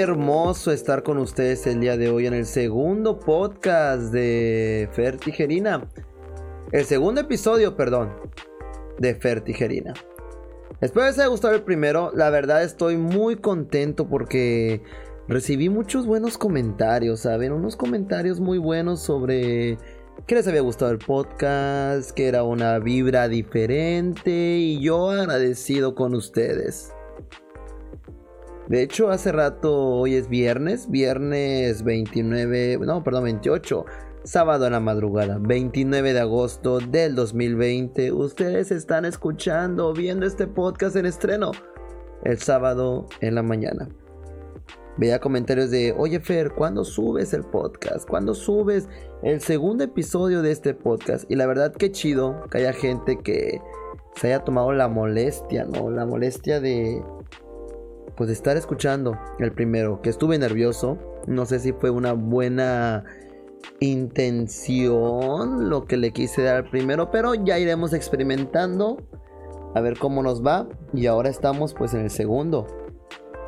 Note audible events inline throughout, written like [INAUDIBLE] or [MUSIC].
Hermoso estar con ustedes el día de hoy en el segundo podcast de Fer Tijerina. El segundo episodio, perdón, de Fer Tijerina. Espero les haya gustado el primero. La verdad estoy muy contento porque recibí muchos buenos comentarios, ¿saben? Unos comentarios muy buenos sobre que les había gustado el podcast, que era una vibra diferente y yo agradecido con ustedes. De hecho, hace rato, hoy es viernes, viernes 29, no, perdón, 28, sábado en la madrugada, 29 de agosto del 2020. Ustedes están escuchando, viendo este podcast en estreno el sábado en la mañana. Veía comentarios de, oye Fer, ¿cuándo subes el podcast? ¿Cuándo subes el segundo episodio de este podcast? Y la verdad que chido que haya gente que se haya tomado la molestia, ¿no? La molestia de, pues estar escuchando el primero, que estuve nervioso. No sé si fue una buena intención lo que le quise dar al primero, pero ya iremos experimentando a ver cómo nos va. Y ahora estamos pues en el segundo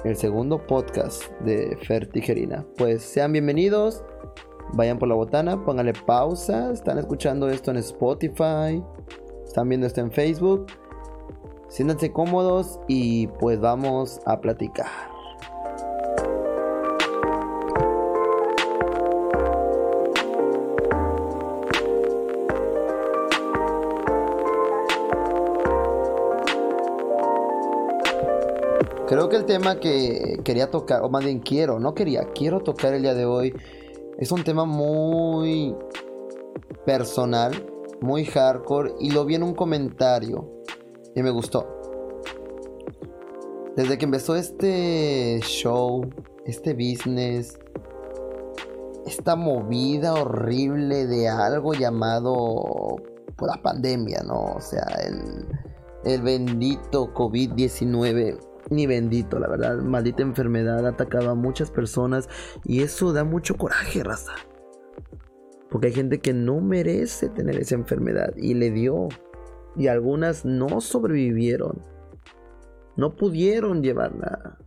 el segundo podcast de Fer Tijerina. Pues sean bienvenidos, vayan por la botana, pónganle pausa, están escuchando esto en Spotify, están viendo esto en Facebook. Siéntanse cómodos y pues vamos a platicar. Creo que el tema que quería tocar, o más bien quiero, no quería, quiero tocar el día de hoy, es un tema muy personal, muy hardcore, y lo vi en un comentario y me gustó. Desde que empezó este show, este business, esta movida horrible de algo llamado por la pandemia, ¿no? O sea, el, el bendito COVID-19 ni bendito, la verdad. Maldita enfermedad atacaba a muchas personas y eso da mucho coraje, raza. Porque hay gente que no merece tener esa enfermedad y le dio. Y algunas no sobrevivieron. No pudieron llevarla,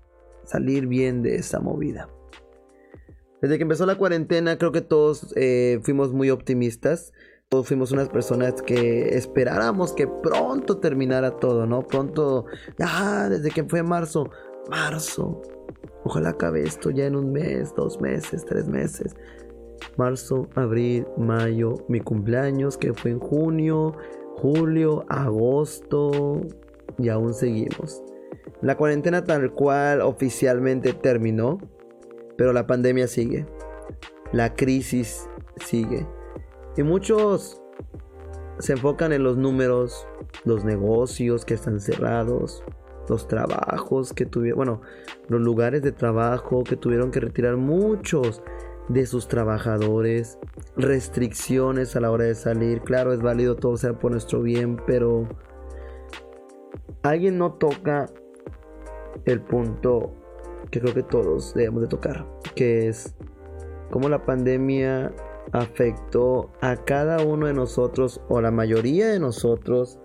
salir bien de esa movida. Desde que empezó la cuarentena creo que todos eh, fuimos muy optimistas todos fuimos unas personas que esperáramos que pronto terminara todo, ¿no? Pronto, ya, desde que fue marzo, marzo. Ojalá acabe esto ya en un mes, dos meses, tres meses. Marzo, abril, mayo, mi cumpleaños que fue en junio, julio, agosto y aún seguimos. La cuarentena tal cual oficialmente terminó, pero la pandemia sigue. La crisis sigue. Y muchos se enfocan en los números, los negocios que están cerrados, los trabajos que tuvieron, bueno, los lugares de trabajo que tuvieron que retirar muchos de sus trabajadores, restricciones a la hora de salir. Claro, es válido todo sea por nuestro bien, pero alguien no toca el punto que creo que todos debemos de tocar, que es cómo la pandemia afectó a cada uno de nosotros o la mayoría de nosotros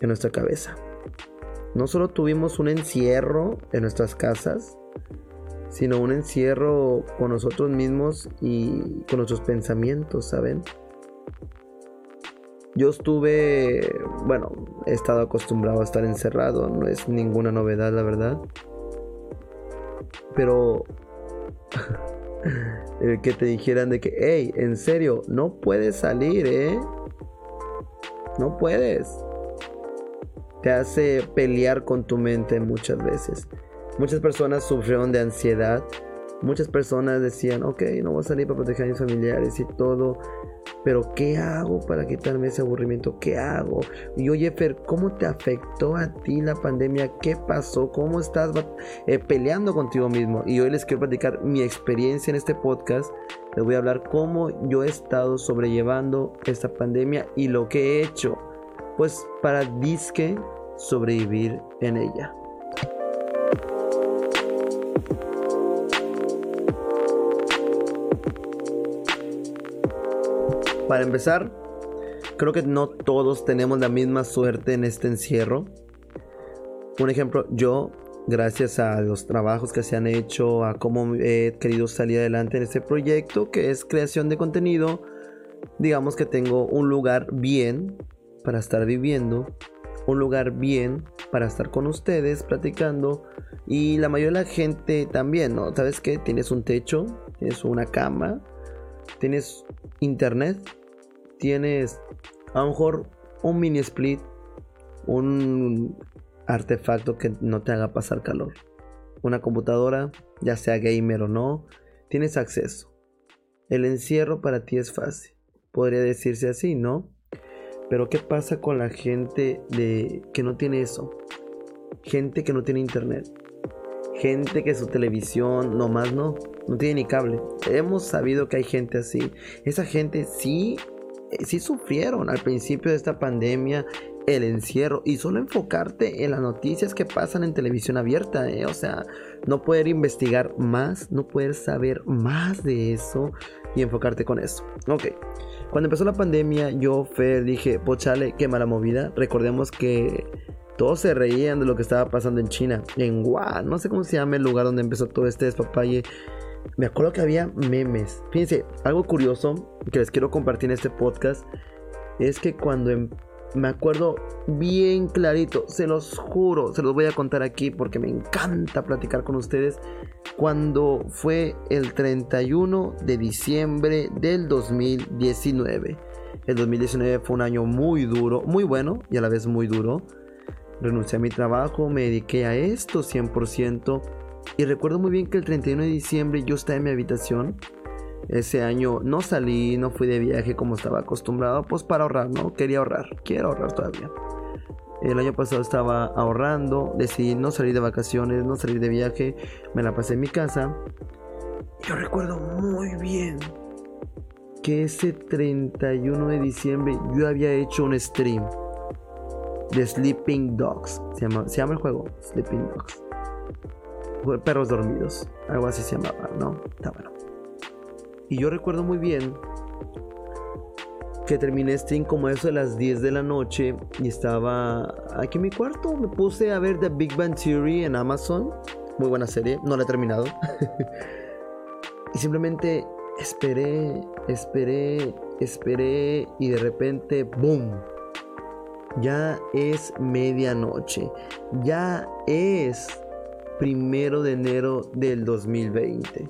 en nuestra cabeza. No solo tuvimos un encierro en nuestras casas, sino un encierro con nosotros mismos y con nuestros pensamientos, ¿saben? Yo estuve, bueno, he estado acostumbrado a estar encerrado, no es ninguna novedad, la verdad. Pero [LAUGHS] el que te dijeran de que, hey, en serio, no puedes salir, ¿eh? No puedes. Te hace pelear con tu mente muchas veces. Muchas personas sufrieron de ansiedad. Muchas personas decían, ok, no voy a salir para proteger a mis familiares y todo. Pero ¿qué hago para quitarme ese aburrimiento? ¿Qué hago? Y oye, Fer, ¿cómo te afectó a ti la pandemia? ¿Qué pasó? ¿Cómo estás eh, peleando contigo mismo? Y hoy les quiero platicar mi experiencia en este podcast. Les voy a hablar cómo yo he estado sobrellevando esta pandemia y lo que he hecho. Pues para disque sobrevivir en ella. Para empezar, creo que no todos tenemos la misma suerte en este encierro. Un ejemplo, yo gracias a los trabajos que se han hecho, a cómo he querido salir adelante en este proyecto que es creación de contenido, digamos que tengo un lugar bien para estar viviendo, un lugar bien para estar con ustedes platicando y la mayoría de la gente también, ¿no? ¿Sabes qué? Tienes un techo, tienes una cama, tienes internet, tienes a lo mejor un mini split, un artefacto que no te haga pasar calor. Una computadora, ya sea gamer o no, tienes acceso. El encierro para ti es fácil. Podría decirse así, ¿no? Pero ¿qué pasa con la gente de que no tiene eso? Gente que no tiene internet. Gente que su televisión nomás no, no tiene ni cable. Hemos sabido que hay gente así. Esa gente sí, eh, sí sufrieron al principio de esta pandemia el encierro y solo enfocarte en las noticias que pasan en televisión abierta, ¿eh? o sea, no poder investigar más, no poder saber más de eso y enfocarte con eso. Ok, cuando empezó la pandemia yo dije, pochale, qué mala movida, recordemos que todos se reían de lo que estaba pasando en China, en Wuhan, no sé cómo se llama el lugar donde empezó todo este despapalle. Me acuerdo que había memes. Fíjense, algo curioso que les quiero compartir en este podcast es que cuando em me acuerdo bien clarito, se los juro, se los voy a contar aquí porque me encanta platicar con ustedes. Cuando fue el 31 de diciembre del 2019. El 2019 fue un año muy duro, muy bueno y a la vez muy duro. Renuncié a mi trabajo, me dediqué a esto 100%. Y recuerdo muy bien que el 31 de diciembre yo estaba en mi habitación ese año no salí, no fui de viaje como estaba acostumbrado, pues para ahorrar, ¿no? Quería ahorrar, quiero ahorrar todavía. El año pasado estaba ahorrando, decidí no salir de vacaciones, no salir de viaje, me la pasé en mi casa. Yo recuerdo muy bien que ese 31 de diciembre yo había hecho un stream de Sleeping Dogs. Se llama, se llama el juego, Sleeping Dogs. Perros dormidos, algo así se llamaba, ¿no? Está bueno. Y yo recuerdo muy bien que terminé stream como eso de las 10 de la noche y estaba aquí en mi cuarto. Me puse a ver The Big Bang Theory en Amazon. Muy buena serie, no la he terminado. [LAUGHS] y simplemente esperé, esperé, esperé y de repente, ¡boom! Ya es medianoche. Ya es primero de enero del 2020.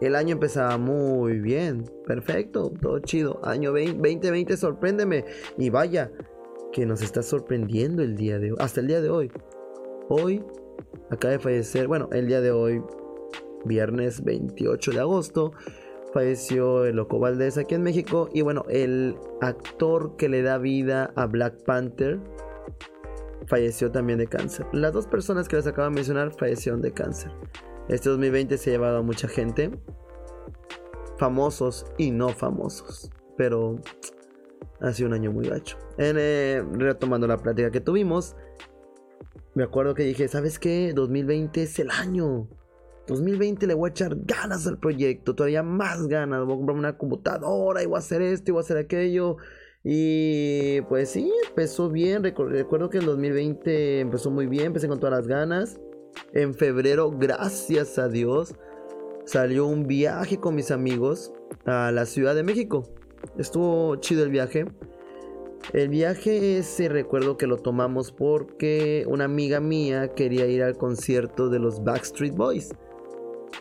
El año empezaba muy bien, perfecto, todo chido. Año 2020, sorpréndeme. Y vaya, que nos está sorprendiendo el día de hoy, hasta el día de hoy. Hoy acaba de fallecer, bueno, el día de hoy, viernes 28 de agosto, falleció el Loco Valdés aquí en México. Y bueno, el actor que le da vida a Black Panther falleció también de cáncer. Las dos personas que les acabo de mencionar fallecieron de cáncer. Este 2020 se ha llevado a mucha gente, famosos y no famosos, pero ha sido un año muy gacho. Eh, retomando la plática que tuvimos, me acuerdo que dije, ¿sabes qué? 2020 es el año. 2020 le voy a echar ganas al proyecto, todavía más ganas. Voy a comprarme una computadora y a hacer esto y a hacer aquello. Y pues sí, empezó bien. Recuerdo que el 2020 empezó muy bien, empecé con todas las ganas. En febrero, gracias a Dios, salió un viaje con mis amigos a la Ciudad de México. Estuvo chido el viaje. El viaje ese recuerdo que lo tomamos porque una amiga mía quería ir al concierto de los Backstreet Boys.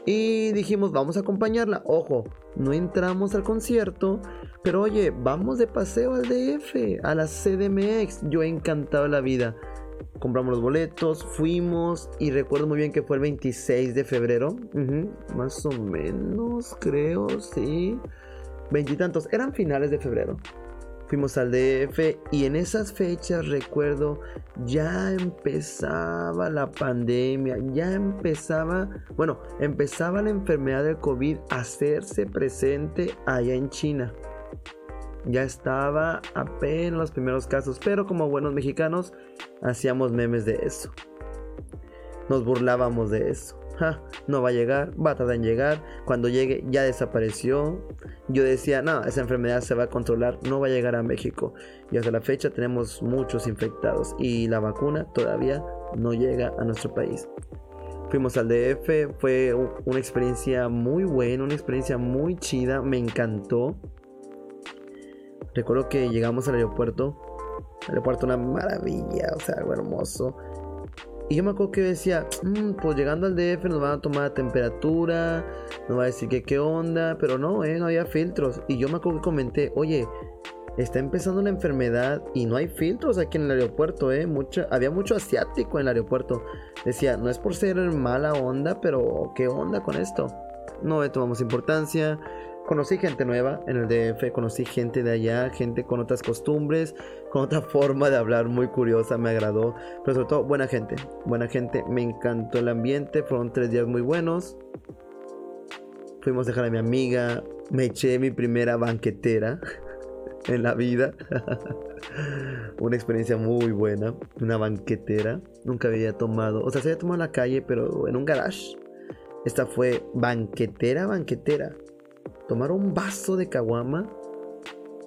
Y dijimos, vamos a acompañarla. Ojo, no entramos al concierto, pero oye, vamos de paseo al DF, a la CDMX. Yo encantado la vida compramos los boletos, fuimos y recuerdo muy bien que fue el 26 de febrero, más o menos, creo, sí, veintitantos, eran finales de febrero. Fuimos al DF y en esas fechas recuerdo ya empezaba la pandemia, ya empezaba, bueno, empezaba la enfermedad del COVID a hacerse presente allá en China. Ya estaba apenas los primeros casos, pero como buenos mexicanos hacíamos memes de eso. Nos burlábamos de eso. No va a llegar, va a tardar en llegar. Cuando llegue ya desapareció. Yo decía, no, esa enfermedad se va a controlar, no va a llegar a México. Y hasta la fecha tenemos muchos infectados y la vacuna todavía no llega a nuestro país. Fuimos al DF, fue una experiencia muy buena, una experiencia muy chida, me encantó. Recuerdo que llegamos al aeropuerto, el aeropuerto una maravilla, o sea, algo hermoso. Y yo me acuerdo que decía, mm, pues llegando al DF nos van a tomar temperatura, nos va a decir que qué onda, pero no, eh, no había filtros. Y yo me acuerdo que comenté, oye, está empezando la enfermedad y no hay filtros aquí en el aeropuerto, ¿eh? había mucho asiático en el aeropuerto. Decía, no es por ser mala onda, pero ¿qué onda con esto? No le tomamos importancia. Conocí gente nueva en el DF, conocí gente de allá, gente con otras costumbres, [LAUGHS] con otra forma de hablar muy curiosa, me agradó. Pero sobre todo, buena gente, buena gente, me encantó el ambiente, fueron tres días muy buenos. Fuimos a dejar a mi amiga, me eché mi primera banquetera. [LAUGHS] en la vida. [LAUGHS] una experiencia muy buena. Una banquetera. Nunca había tomado. O sea, se había tomado en la calle, pero en un garage. Esta fue banquetera, banquetera. Tomar un vaso de caguama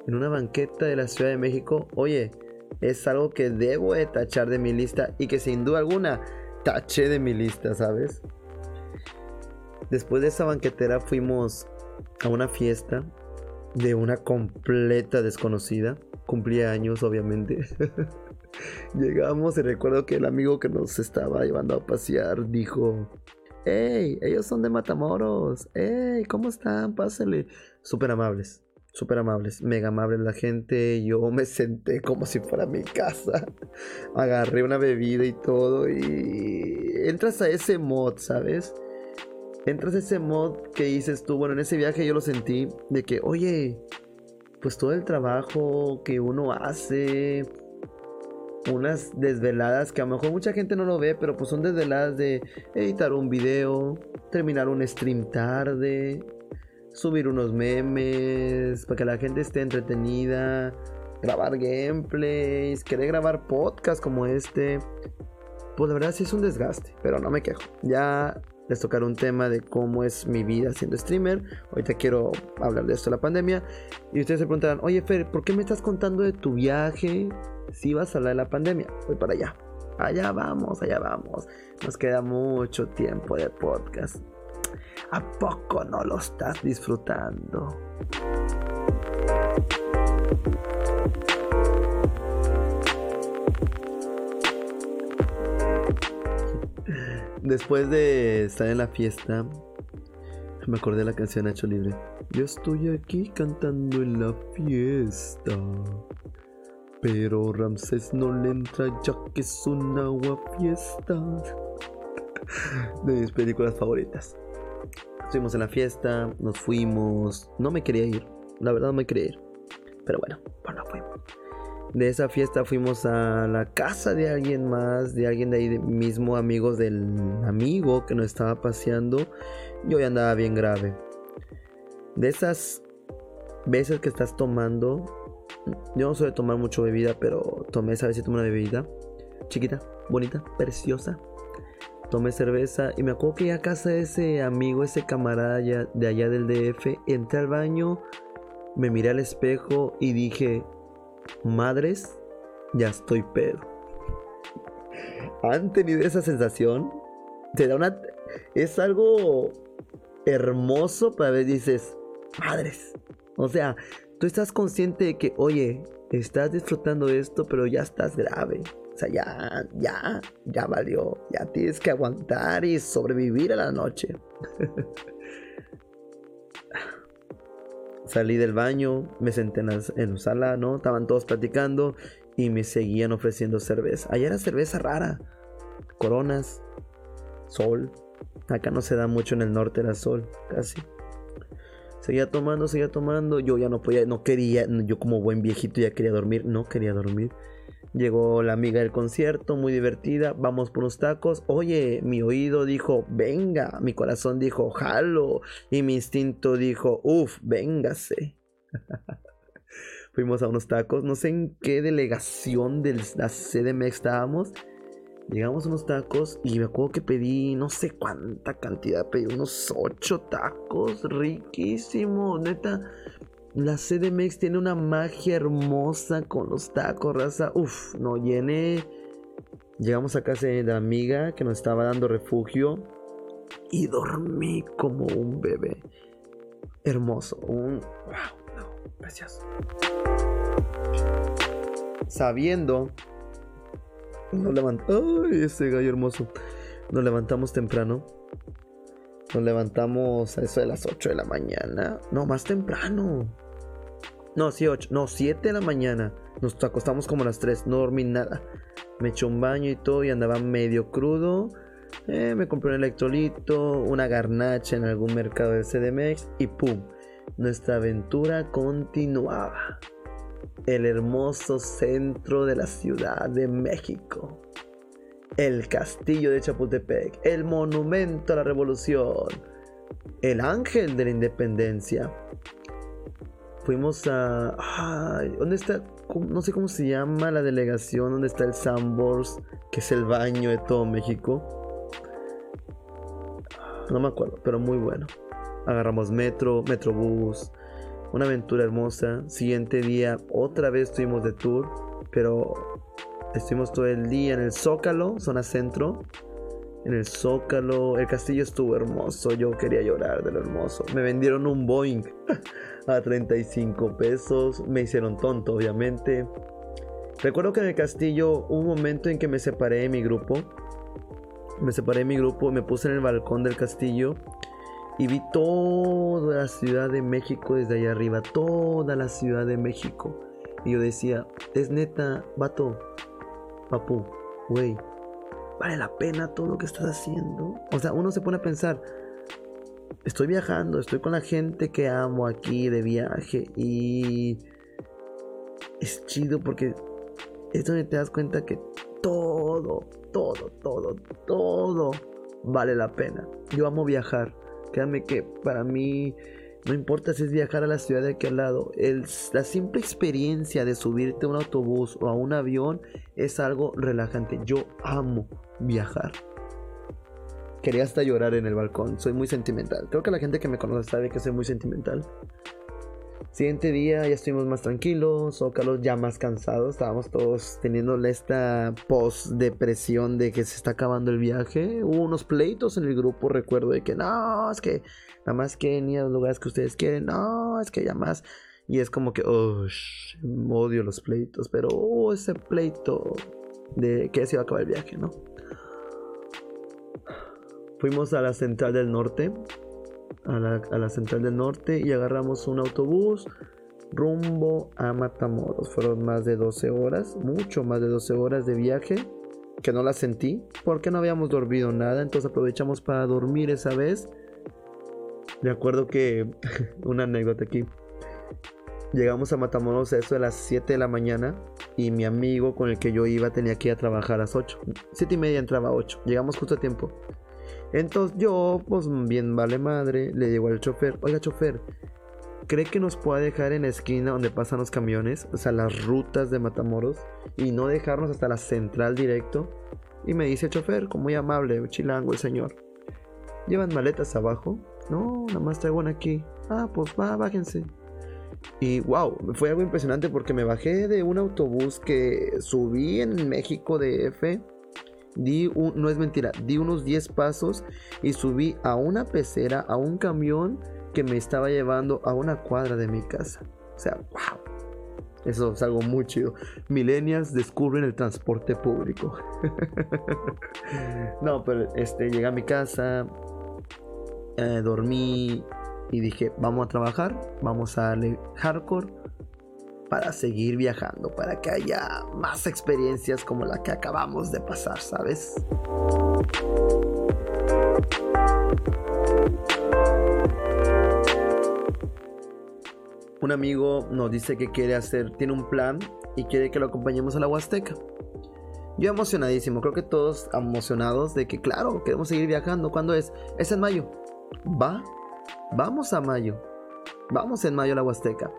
en una banqueta de la Ciudad de México. Oye, es algo que debo de tachar de mi lista y que sin duda alguna taché de mi lista, ¿sabes? Después de esa banquetera fuimos a una fiesta de una completa desconocida. Cumplía años, obviamente. [LAUGHS] Llegamos y recuerdo que el amigo que nos estaba llevando a pasear dijo: ¡Hey! Ellos son de Matamoros. ¡Hey! ¿Cómo están? Pásale. Súper amables. Súper amables, mega amables la gente. Yo me senté como si fuera mi casa. [LAUGHS] Agarré una bebida y todo. Y entras a ese mod, ¿sabes? entras ese mod que dices tú, bueno, en ese viaje yo lo sentí de que, oye, pues todo el trabajo que uno hace, unas desveladas que a lo mejor mucha gente no lo ve, pero pues son desveladas de editar un video, terminar un stream tarde, subir unos memes para que la gente esté entretenida, grabar gameplays, querer grabar podcasts como este. Pues la verdad sí es un desgaste, pero no me quejo. Ya les tocar un tema de cómo es mi vida siendo streamer. Ahorita quiero hablar de esto de la pandemia. Y ustedes se preguntarán, oye Fer, ¿por qué me estás contando de tu viaje si vas a hablar de la pandemia? Voy para allá. Allá vamos, allá vamos. Nos queda mucho tiempo de podcast. ¿A poco no lo estás disfrutando? Después de estar en la fiesta, me acordé de la canción Nacho Libre. Yo estoy aquí cantando en la fiesta. Pero Ramsés no le entra ya que es un agua fiesta. [LAUGHS] de mis películas favoritas. Estuvimos en la fiesta, nos fuimos. No me quería ir, la verdad no me quería ir. Pero bueno, pues no fuimos de esa fiesta fuimos a la casa de alguien más, de alguien de ahí mismo, amigos del amigo que nos estaba paseando. Yo ya andaba bien grave. De esas veces que estás tomando, yo no de tomar mucho bebida, pero tomé esa vez y tomé una bebida chiquita, bonita, preciosa. Tomé cerveza y me acuerdo que ya a casa de ese amigo, ese camarada de allá del DF, entré al baño, me miré al espejo y dije, madres, ya estoy pedo. ¿Han tenido esa sensación? Te da una. Es algo hermoso para ver, dices, madres. O sea, tú estás consciente de que, oye, estás disfrutando de esto, pero ya estás grave. O sea, ya, ya, ya valió. Ya tienes que aguantar y sobrevivir a la noche. [LAUGHS] Salí del baño, me senté en la, sala, ¿no? Estaban todos platicando y me seguían ofreciendo cerveza. Allá era cerveza rara. Coronas, sol. Acá no se da mucho en el norte, era sol, casi. Seguía tomando, seguía tomando. Yo ya no podía, no quería, yo como buen viejito ya quería dormir, no quería dormir. Llegó la amiga del concierto, muy divertida. Vamos por unos tacos. Oye, mi oído dijo, venga. Mi corazón dijo, jalo. Y mi instinto dijo, uff, véngase. [LAUGHS] Fuimos a unos tacos. No sé en qué delegación de la CDMX estábamos. Llegamos a unos tacos y me acuerdo que pedí no sé cuánta cantidad. Pedí unos ocho tacos. Riquísimo. Neta. La CDMX tiene una magia hermosa con los tacos, raza. Uf, no llené. Llegamos a casa de la amiga que nos estaba dando refugio y dormí como un bebé. Hermoso, un wow, no, precioso. Sabiendo, nos levantamos, ay, ese gallo hermoso. Nos levantamos temprano. Nos levantamos a eso de las 8 de la mañana. No, más temprano. No, sí, 8. No, 7 de la mañana. Nos acostamos como a las 3. No dormí nada. Me eché un baño y todo y andaba medio crudo. Eh, me compré un electrolito, una garnacha en algún mercado del CDMX y ¡pum! Nuestra aventura continuaba. El hermoso centro de la Ciudad de México. El castillo de Chapultepec. El monumento a la revolución. El ángel de la independencia. Fuimos a... Ay, ¿Dónde está? No sé cómo se llama la delegación donde está el Sambors, que es el baño de todo México. No me acuerdo, pero muy bueno. Agarramos metro, metrobús. Una aventura hermosa. Siguiente día, otra vez estuvimos de tour, pero estuvimos todo el día en el Zócalo, zona centro. En el Zócalo, el castillo estuvo hermoso. Yo quería llorar de lo hermoso. Me vendieron un Boeing. [LAUGHS] a 35 pesos. Me hicieron tonto, obviamente. Recuerdo que en el castillo hubo un momento en que me separé de mi grupo. Me separé de mi grupo, me puse en el balcón del castillo y vi toda la Ciudad de México desde allá arriba, toda la Ciudad de México. Y yo decía, es neta, vato, papu, güey, vale la pena todo lo que estás haciendo. O sea, uno se pone a pensar, estoy viajando, estoy con la gente que amo aquí de viaje y es chido porque es donde te das cuenta que todo, todo, todo, todo vale la pena. Yo amo viajar. Créanme que para mí no importa si es viajar a la ciudad de aquí al lado, la simple experiencia de subirte a un autobús o a un avión es algo relajante. Yo amo viajar. Quería hasta llorar en el balcón. Soy muy sentimental. Creo que la gente que me conoce sabe que soy muy sentimental. Siguiente día ya estuvimos más tranquilos, Zócalo ya más cansados, estábamos todos teniendo esta post-depresión de que se está acabando el viaje. Hubo unos pleitos en el grupo, recuerdo de que no, es que nada más que ni a los lugares que ustedes quieren, no, es que ya más. Y es como que, oh, odio los pleitos, pero oh, ese pleito de que se iba a acabar el viaje, ¿no? Fuimos a la central del norte, a la, central del norte y agarramos un autobús rumbo a Matamoros. Fueron más de 12 horas, mucho más de 12 horas de viaje que no la sentí porque no habíamos dormido nada, entonces aprovechamos para dormir esa vez. De acuerdo que [LAUGHS] una anécdota aquí. Llegamos a Matamoros a eso de las 7 de la mañana y mi amigo con el que yo iba tenía que ir a trabajar a las 8. 7 y media entraba a 8. Llegamos justo a tiempo. Entonces yo, pues bien vale madre, le digo al chofer, oiga chofer, ¿cree que nos pueda dejar en la esquina donde pasan los camiones? O sea, las rutas de Matamoros y no dejarnos hasta la central directo. Y me dice el chofer, como muy amable, chilango el señor. ¿Llevan maletas abajo? No, nada más traigo una aquí. Ah, pues va, bájense. Y wow, fue algo impresionante porque me bajé de un autobús que subí en México de F Di no es mentira, di unos 10 pasos y subí a una pecera, a un camión que me estaba llevando a una cuadra de mi casa. O sea, wow. Eso es algo muy chido. Millennials descubren el transporte público. [LAUGHS] no, pero este, llegué a mi casa, eh, dormí y dije, vamos a trabajar, vamos a darle hardcore para seguir viajando, para que haya más experiencias como la que acabamos de pasar, ¿sabes? Un amigo nos dice que quiere hacer, tiene un plan y quiere que lo acompañemos a la Huasteca. Yo emocionadísimo, creo que todos emocionados de que claro, queremos seguir viajando. ¿Cuándo es? Es en mayo. Va, vamos a mayo. Vamos en mayo a la Huasteca.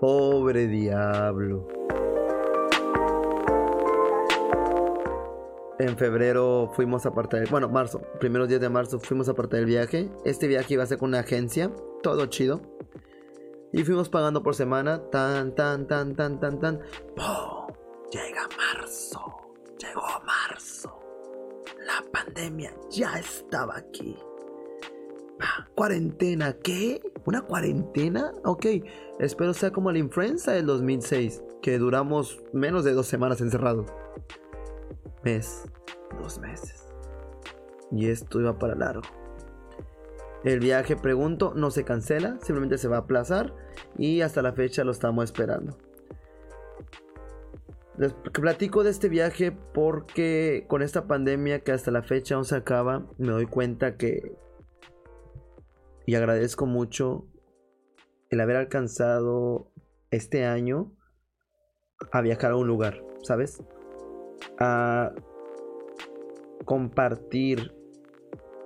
Pobre diablo. En febrero fuimos a partir, bueno, marzo, primeros días de marzo fuimos a partir del viaje. Este viaje iba a ser con una agencia, todo chido. Y fuimos pagando por semana, tan, tan, tan, tan, tan, tan. Llega marzo, llegó marzo. La pandemia ya estaba aquí. ¿Cuarentena? ¿Qué? ¿Una cuarentena? Ok, espero sea como la influenza del 2006, que duramos menos de dos semanas encerrados. Mes, dos meses. Y esto iba para largo. El viaje, pregunto, no se cancela, simplemente se va a aplazar y hasta la fecha lo estamos esperando. Les platico de este viaje porque con esta pandemia que hasta la fecha aún se acaba, me doy cuenta que... Y agradezco mucho el haber alcanzado este año a viajar a un lugar, ¿sabes? A compartir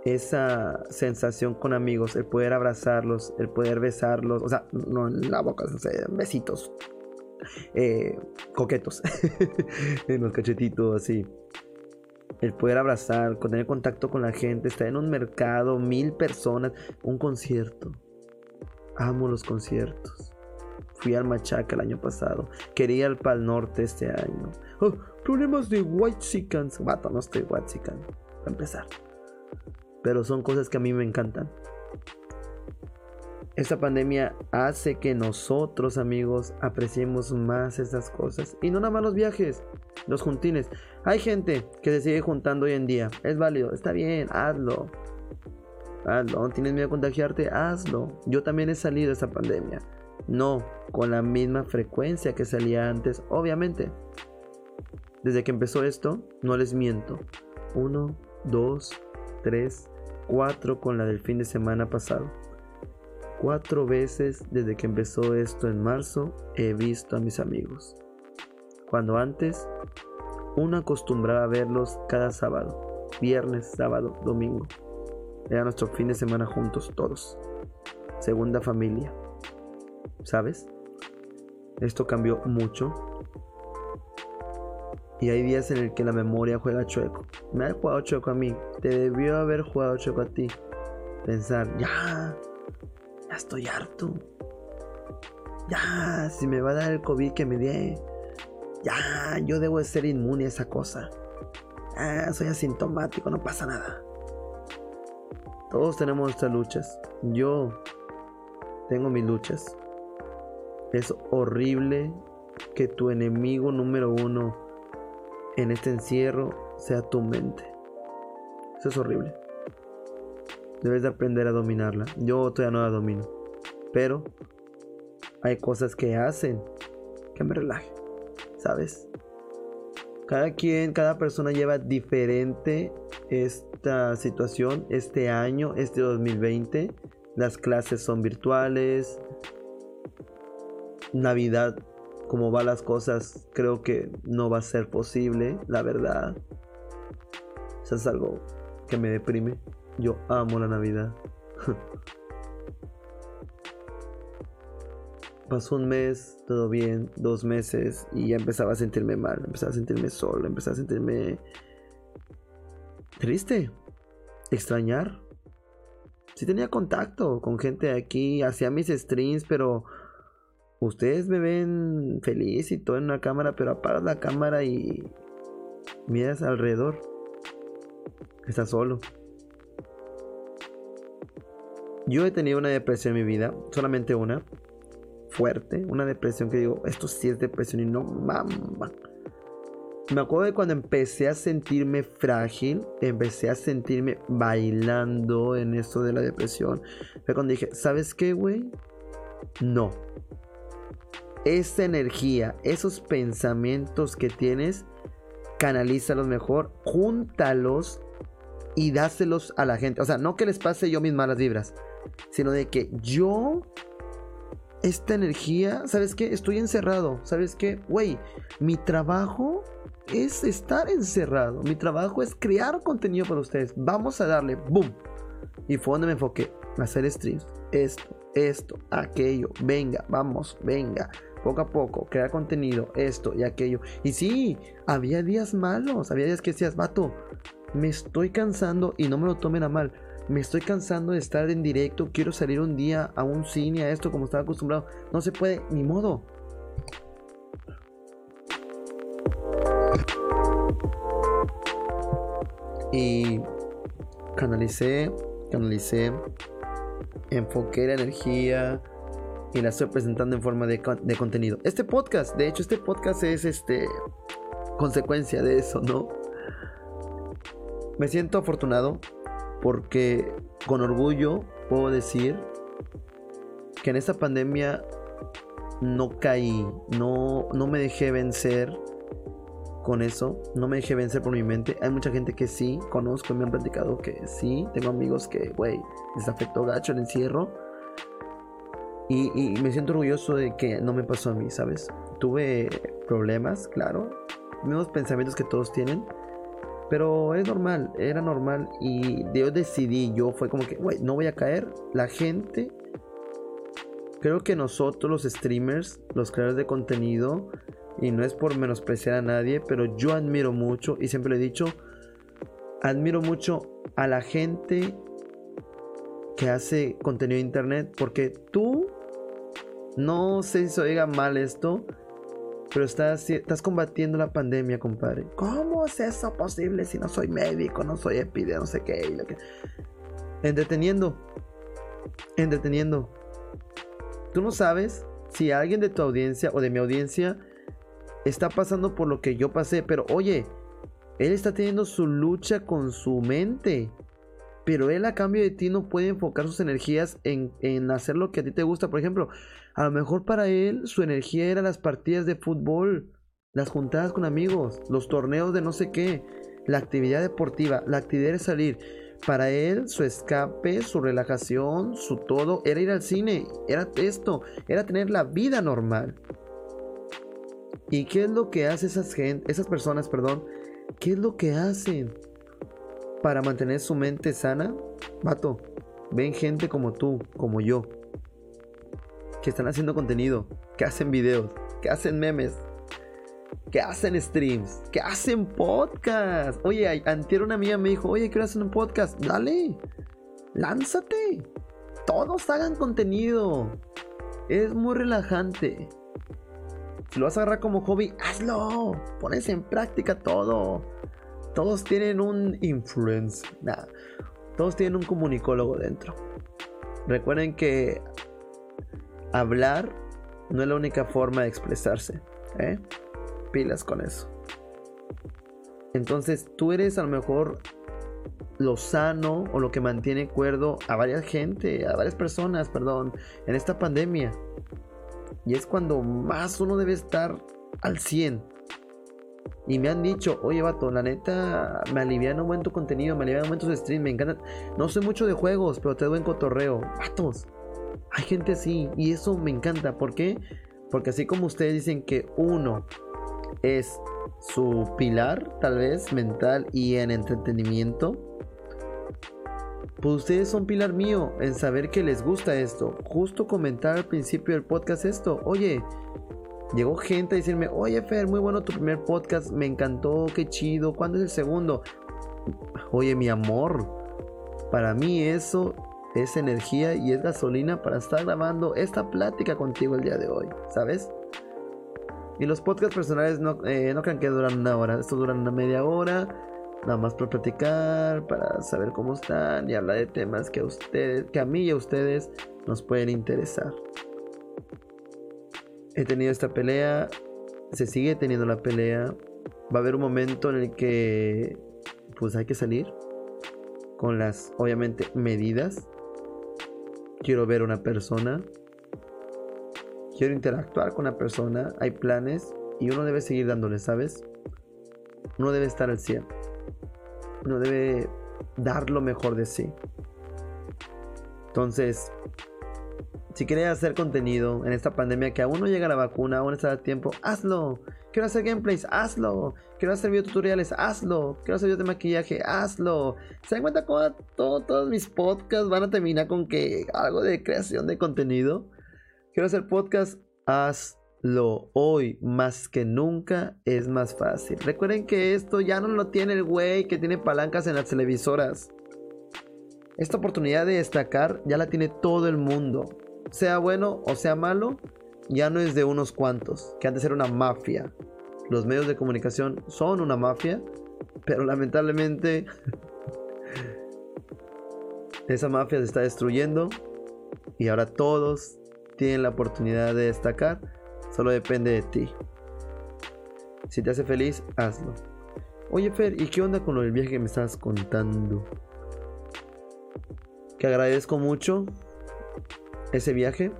esa sensación con amigos, el poder abrazarlos, el poder besarlos, o sea, no en la boca, o besitos, eh, coquetos [LAUGHS] en los cachetitos así. El poder abrazar, tener contacto con la gente, estar en un mercado, mil personas, un concierto. Amo los conciertos. Fui al Machaca el año pasado. Quería el Pal Norte este año. Oh, problemas de White Chickens. Vato, no estoy White. Para empezar. Pero son cosas que a mí me encantan. Esta pandemia hace que nosotros, amigos, apreciemos más estas cosas. Y no nada más los viajes, los juntines. Hay gente que se sigue juntando hoy en día. Es válido, está bien, hazlo. Hazlo. ¿Tienes miedo a contagiarte? Hazlo. Yo también he salido de esta pandemia. No con la misma frecuencia que salía antes, obviamente. Desde que empezó esto, no les miento. Uno, dos, tres, cuatro con la del fin de semana pasado. Cuatro veces desde que empezó esto en marzo he visto a mis amigos. Cuando antes uno acostumbraba a verlos cada sábado, viernes, sábado, domingo. Era nuestro fin de semana juntos todos. Segunda familia. ¿Sabes? Esto cambió mucho. Y hay días en el que la memoria juega chueco. Me ha jugado chueco a mí. Te debió haber jugado chueco a ti. Pensar, ya, ya estoy harto. Ya, si me va a dar el COVID que me dé. Ya, yo debo de ser inmune a esa cosa. Soy asintomático, no pasa nada. Todos tenemos nuestras luchas. Yo tengo mis luchas. Es horrible que tu enemigo número uno en este encierro sea tu mente. Eso es horrible. Debes de aprender a dominarla. Yo todavía no la domino. Pero hay cosas que hacen que me relaje. ¿Sabes? Cada quien, cada persona lleva diferente esta situación, este año, este 2020. Las clases son virtuales. Navidad, como va las cosas, creo que no va a ser posible, la verdad. Eso es algo que me deprime. Yo amo la Navidad. [LAUGHS] Pasó un mes, todo bien, dos meses y ya empezaba a sentirme mal, empezaba a sentirme solo, empezaba a sentirme triste, extrañar. Sí tenía contacto con gente aquí, hacía mis streams, pero ustedes me ven feliz y todo en una cámara, pero apagas la cámara y miras alrededor. Estás solo. Yo he tenido una depresión en mi vida, solamente una, fuerte, una depresión que digo, esto sí es depresión y no mamá. Me acuerdo de cuando empecé a sentirme frágil, empecé a sentirme bailando en esto de la depresión. Fue cuando dije, ¿sabes qué, güey? No. Esa energía, esos pensamientos que tienes, canalízalos mejor, júntalos y dáselos a la gente. O sea, no que les pase yo mis malas vibras sino de que yo, esta energía, ¿sabes qué? Estoy encerrado, ¿sabes qué? Güey, mi trabajo es estar encerrado, mi trabajo es crear contenido para ustedes, vamos a darle, boom. Y fue donde me enfoqué, hacer streams, esto, esto, aquello, venga, vamos, venga poco a poco, crear contenido, esto y aquello. Y sí, había días malos, había días que decías, vato, me estoy cansando y no me lo tomen a mal me estoy cansando de estar en directo, quiero salir un día a un cine, a esto como estaba acostumbrado. No se puede, ni modo. Y canalicé, canalicé, enfoqué la energía y la estoy presentando en forma de, de contenido. Este podcast, de hecho, este podcast es este consecuencia de eso, ¿no? Me siento afortunado porque con orgullo puedo decir que en esta pandemia no caí, no, no me dejé vencer con eso, no me dejé vencer por mi mente. Hay mucha gente que sí, conozco me han platicado que sí, tengo amigos que, güey, les afectó gacho el encierro. Y, y, me siento orgulloso de que no me pasó a mí, ¿sabes? Tuve problemas, claro, mismos pensamientos que todos tienen, pero es normal, era normal y yo decidí, yo fue como que, güey, no voy a caer. La gente, creo que nosotros los streamers, los creadores de contenido, y no es por menospreciar a nadie, pero yo admiro mucho, y siempre lo he dicho, admiro mucho a la gente que hace contenido de internet, porque tú, no sé si se oiga mal esto, pero estás, estás combatiendo la pandemia, compadre. ¿Cómo es eso posible si no soy médico, no soy epidemia, no sé qué? lo que... Entreteniendo. Entreteniendo. Tú no sabes si alguien de tu audiencia o de mi audiencia está pasando por lo que yo pasé, pero oye, él está teniendo su lucha con su mente. Pero él a cambio de ti no puede enfocar sus energías en, en hacer lo que a ti te gusta. Por ejemplo, a lo mejor para él su energía era las partidas de fútbol, las juntadas con amigos, los torneos de no sé qué, la actividad deportiva, la actividad de salir. Para él su escape, su relajación, su todo era ir al cine, era esto, era tener la vida normal. ¿Y qué es lo que hace esas gente, esas personas, perdón? ¿Qué es lo que hacen para mantener su mente sana? Vato, ven gente como tú, como yo, que están haciendo contenido, que hacen videos, que hacen memes, que hacen streams, que hacen podcast. Oye, antier una amiga me dijo, oye, quiero hacer un podcast. Dale, lánzate. Todos hagan contenido. Es muy relajante. Si lo vas a agarrar como hobby, hazlo. Pones en práctica todo. Todos tienen un influence. Nada. Todos tienen un comunicólogo dentro. Recuerden que hablar no es la única forma de expresarse. ¿eh? Pilas con eso. Entonces tú eres a lo mejor lo sano o lo que mantiene cuerdo a varias gente, a varias personas, perdón, en esta pandemia. Y es cuando más uno debe estar al 100. Y me han dicho, oye vato, la neta me alivia un buen tu contenido, me alivia un buen tu stream, me encanta. No soy mucho de juegos, pero te doy en cotorreo. Vatos, hay gente así y eso me encanta. ¿Por qué? Porque así como ustedes dicen que uno es su pilar, tal vez, mental y en entretenimiento, pues ustedes son pilar mío en saber que les gusta esto. Justo comentar al principio del podcast esto. Oye, llegó gente a decirme, oye Fer, muy bueno tu primer podcast, me encantó, qué chido, ¿cuándo es el segundo? Oye, mi amor, para mí eso es energía y es gasolina para estar grabando esta plática contigo el día de hoy, ¿sabes? Y los podcasts personales no, eh, no crean que duran una hora, estos duran una media hora, nada más para platicar, para saber cómo están y hablar de temas que a ustedes, que a mí y a ustedes nos pueden interesar. He tenido esta pelea, se sigue teniendo la pelea, va a haber un momento en el que pues hay que salir con las obviamente medidas quiero ver a una persona, quiero interactuar con una persona, hay planes y uno debe seguir dándole, ¿sabes? Uno debe estar al 100. Uno debe dar lo mejor de sí. Entonces, si quieres hacer contenido en esta pandemia que aún no llega la vacuna, aún está a tiempo, hazlo. Quiero hacer gameplays, hazlo. Quiero hacer videotutoriales, hazlo. Quiero hacer videos de maquillaje, hazlo. ¿Se dan cuenta cómo todos mis podcasts van a terminar con que algo de creación de contenido? Quiero hacer podcast, hazlo. Hoy más que nunca es más fácil. Recuerden que esto ya no lo tiene el güey que tiene palancas en las televisoras. Esta oportunidad de destacar ya la tiene todo el mundo. Sea bueno o sea malo, ya no es de unos cuantos, que antes era una mafia. Los medios de comunicación son una mafia, pero lamentablemente [LAUGHS] esa mafia se está destruyendo y ahora todos tienen la oportunidad de destacar. Solo depende de ti. Si te hace feliz, hazlo. Oye Fer, ¿y qué onda con el viaje que me estás contando? Que agradezco mucho ese viaje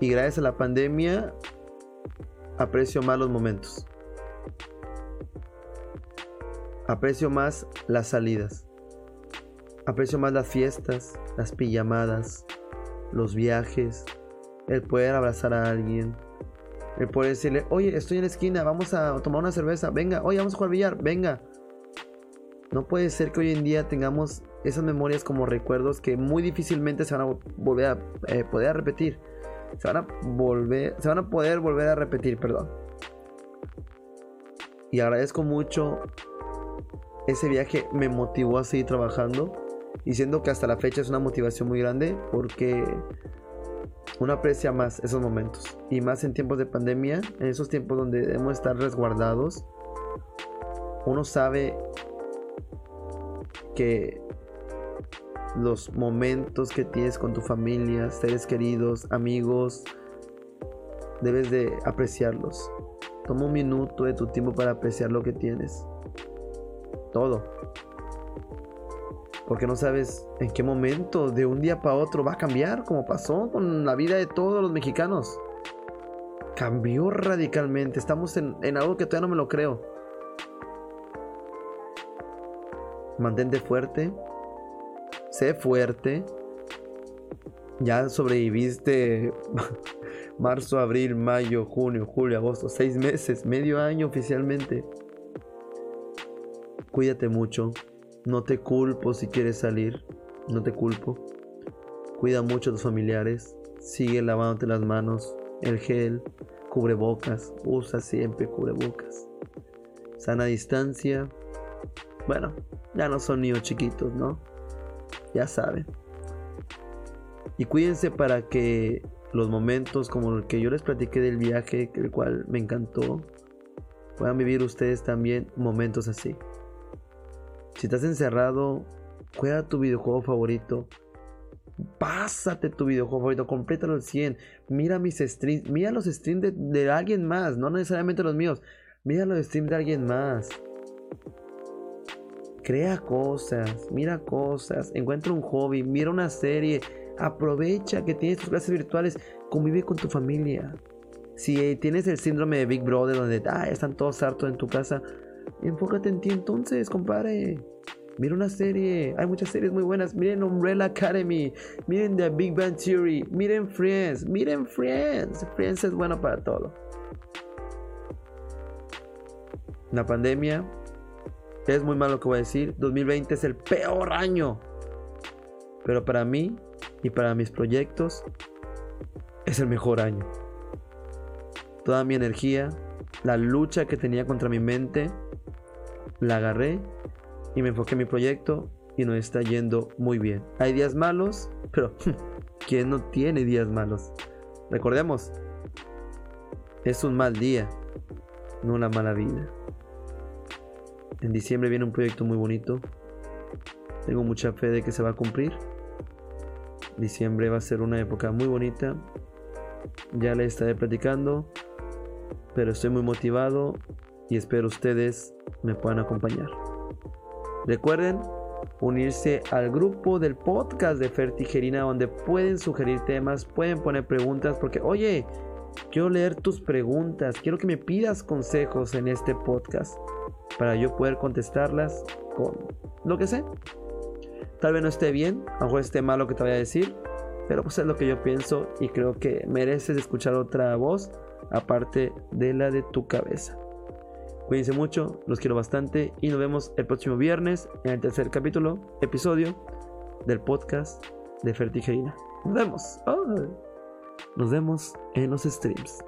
y gracias a la pandemia aprecio más los momentos. Aprecio más las salidas. Aprecio más las fiestas, las pijamadas, los viajes, el poder abrazar a alguien, el poder decirle, oye, estoy en la esquina, vamos a tomar una cerveza, venga, oye, vamos a jugar billar, venga. No puede ser que hoy en día tengamos esas memorias como recuerdos que muy difícilmente se van a volver a eh, poder repetir. Se van a volver, se van a poder volver a repetir, perdón. Y agradezco mucho ese viaje me motivó a seguir trabajando y siendo que hasta la fecha es una motivación muy grande porque uno aprecia más esos momentos y más en tiempos de pandemia, en esos tiempos donde debemos estar resguardados, uno sabe que los momentos que tienes con tu familia, seres queridos, amigos, debes de apreciarlos. Toma un minuto de tu tiempo para apreciar lo que tienes. Todo. Porque no sabes en qué momento de un día para otro va a cambiar, como pasó con la vida de todos los mexicanos. Cambió radicalmente. Estamos en, en algo que todavía no me lo creo. Mantente fuerte. Sé fuerte. Ya sobreviviste [LAUGHS] marzo, abril, mayo, junio, julio, agosto. Seis meses, medio año oficialmente. Cuídate mucho. No te culpo si quieres salir. No te culpo. Cuida mucho a tus familiares. Sigue lavándote las manos. El gel. Cubrebocas. Usa siempre cubrebocas. Sana distancia. Bueno, ya no son niños chiquitos, ¿no? Ya saben. Y cuídense para que los momentos como el que yo les platiqué del viaje, el cual me encantó, puedan vivir ustedes también momentos así. Si estás encerrado, juega tu videojuego favorito. Pásate tu videojuego favorito, complétalo al 100. Mira mis streams, mira los streams de, alguien más, no necesariamente los míos. Mira los streams de alguien más. Crea cosas, mira cosas, encuentra un hobby, mira una serie, aprovecha que tienes tus clases virtuales, convive con tu familia. Si tienes el síndrome de Big Brother donde ah, están todos hartos en tu casa, Enfócate en ti entonces, compadre. Mira una serie, hay muchas series muy buenas. Miren Umbrella Academy, miren The Big Bang Theory, miren Friends, miren Friends. Friends es bueno para todo. La pandemia es muy malo lo que voy a decir. 2020 es el peor año. Pero para mí y para mis proyectos es el mejor año. Toda mi energía, la lucha que tenía contra mi mente, la agarré y me enfoqué en mi proyecto y nos está yendo muy bien. Hay días malos, pero [LAUGHS] ¿quién no tiene días malos? Recordemos, es un mal día, no una mala vida. En diciembre viene un proyecto muy bonito. Tengo mucha fe de que se va a cumplir. Diciembre va a ser una época muy bonita. Ya le estaré platicando. Pero estoy muy motivado y espero ustedes me puedan acompañar. Recuerden unirse al grupo del podcast de Fertigerina donde pueden sugerir temas, pueden poner preguntas porque oye, quiero leer tus preguntas, quiero que me pidas consejos en este podcast para yo poder contestarlas con lo que sé. Tal vez no esté bien, a lo mejor esté mal lo que te voy a decir, pero pues es lo que yo pienso y creo que mereces escuchar otra voz aparte de la de tu cabeza. Cuídense mucho, los quiero bastante y nos vemos el próximo viernes en el tercer capítulo, episodio del podcast de Fertigerina. Nos vemos. Nos vemos en los streams.